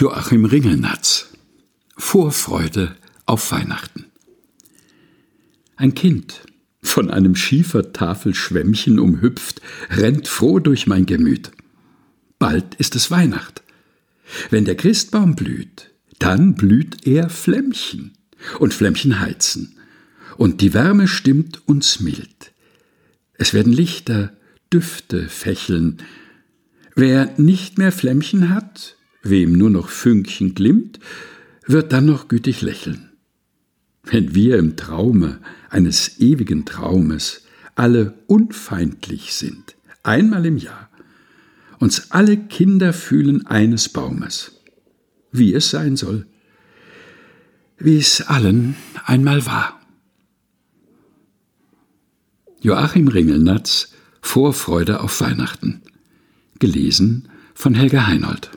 Joachim Ringelnatz Vorfreude auf Weihnachten Ein Kind, von einem Schiefertafelschwämmchen umhüpft, rennt froh durch mein Gemüt. Bald ist es Weihnacht. Wenn der Christbaum blüht, dann blüht er Flämmchen, und Flämmchen heizen, und die Wärme stimmt uns mild. Es werden Lichter, Düfte fächeln. Wer nicht mehr Flämmchen hat, wem nur noch Fünkchen glimmt, wird dann noch gütig lächeln. Wenn wir im Traume eines ewigen Traumes alle unfeindlich sind, einmal im Jahr, uns alle Kinder fühlen eines Baumes, wie es sein soll, wie es allen einmal war. Joachim Ringelnatz Vorfreude auf Weihnachten. Gelesen von Helga Heinold.